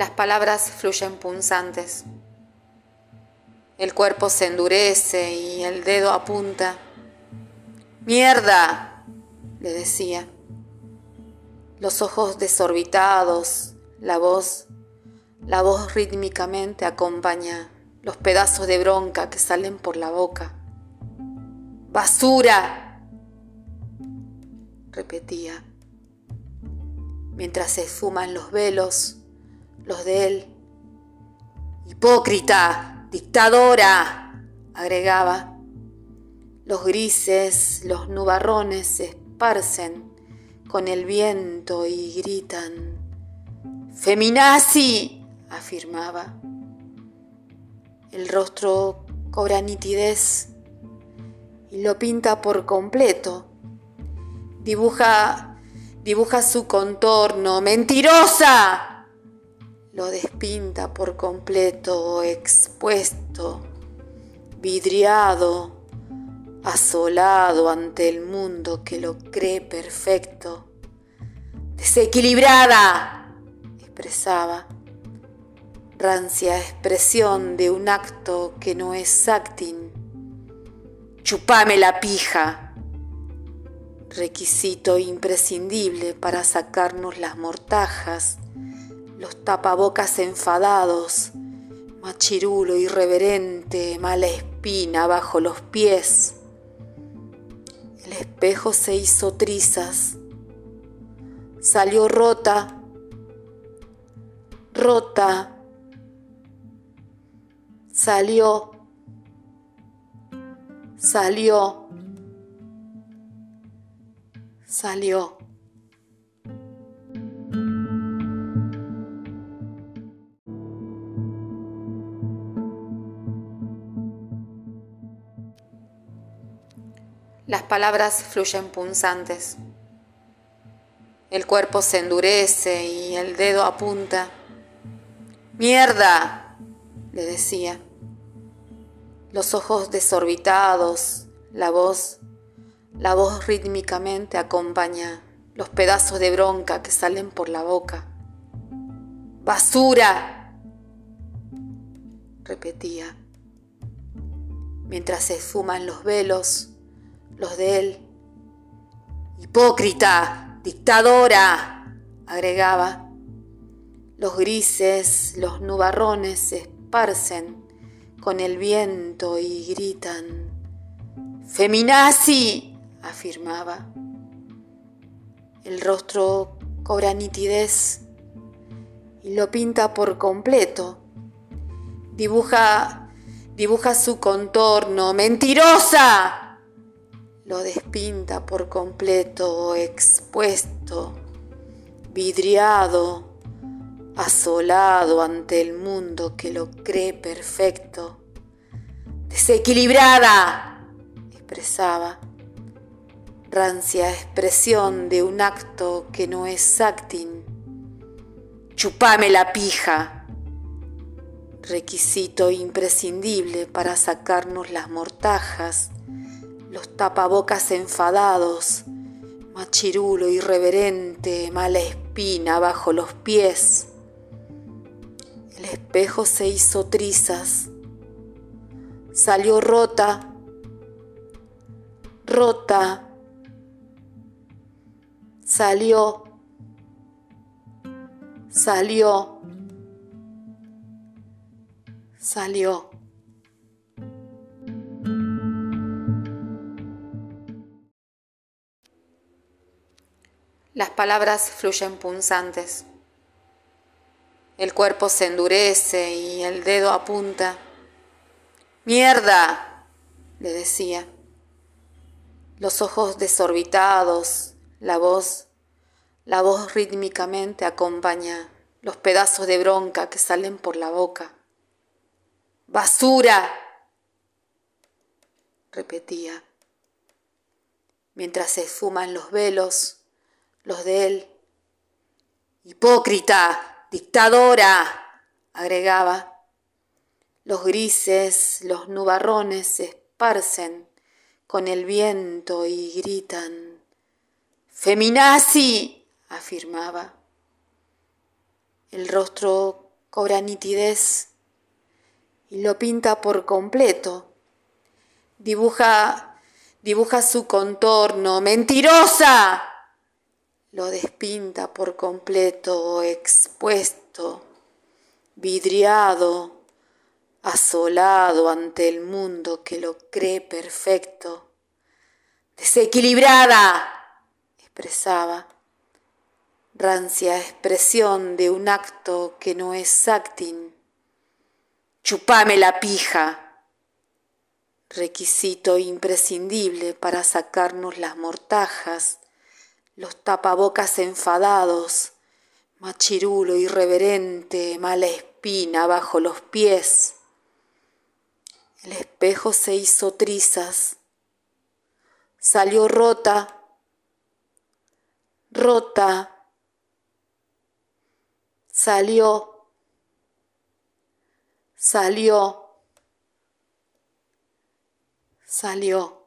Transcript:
Las palabras fluyen punzantes. El cuerpo se endurece y el dedo apunta. ¡Mierda! le decía. Los ojos desorbitados, la voz, la voz rítmicamente acompaña los pedazos de bronca que salen por la boca. ¡Basura! repetía, mientras se esfuman los velos, los de él. ¡Hipócrita! ¡Dictadora! agregaba. Los grises, los nubarrones se esparcen con el viento y gritan. ¡Feminazi! afirmaba. El rostro cobra nitidez y lo pinta por completo. Dibuja, dibuja su contorno. ¡Mentirosa! Lo despinta por completo, expuesto, vidriado, asolado ante el mundo que lo cree perfecto. Desequilibrada, expresaba rancia expresión de un acto que no es acting. Chupame la pija, requisito imprescindible para sacarnos las mortajas, los tapabocas enfadados, machirulo irreverente, mala espina bajo los pies. El espejo se hizo trizas, salió rota, rota salió, salió, salió. Las palabras fluyen punzantes. El cuerpo se endurece y el dedo apunta. ¡Mierda! le decía los ojos desorbitados, la voz, la voz rítmicamente acompaña los pedazos de bronca que salen por la boca. ¡Basura! repetía, mientras se esfuman los velos, los de él. ¡Hipócrita! ¡Dictadora! agregaba. Los grises, los nubarrones se esparcen con el viento y gritan. Feminazi, afirmaba. El rostro cobra nitidez y lo pinta por completo. Dibuja, dibuja su contorno. ¡Mentirosa! Lo despinta por completo, expuesto, vidriado asolado ante el mundo que lo cree perfecto. Desequilibrada, expresaba, rancia expresión de un acto que no es acting. Chupame la pija, requisito imprescindible para sacarnos las mortajas, los tapabocas enfadados, machirulo irreverente, mala espina bajo los pies. El espejo se hizo trizas, salió rota, rota, salió, salió, salió. Las palabras fluyen punzantes. El cuerpo se endurece y el dedo apunta. ¡Mierda! le decía. Los ojos desorbitados, la voz, la voz rítmicamente acompaña los pedazos de bronca que salen por la boca. ¡Basura! repetía, mientras se esfuman los velos, los de él. ¡Hipócrita! Dictadora, agregaba. Los grises, los nubarrones se esparcen con el viento y gritan. Feminazi, afirmaba. El rostro cobra nitidez y lo pinta por completo. Dibuja, dibuja su contorno. ¡Mentirosa! Lo despinta por completo, expuesto, vidriado, asolado ante el mundo que lo cree perfecto. Desequilibrada, expresaba, rancia expresión de un acto que no es acting. Chupame la pija, requisito imprescindible para sacarnos las mortajas, los tapabocas enfadados, machirulo irreverente, mala espina bajo los pies. El espejo se hizo trizas, salió rota, rota, salió, salió, salió.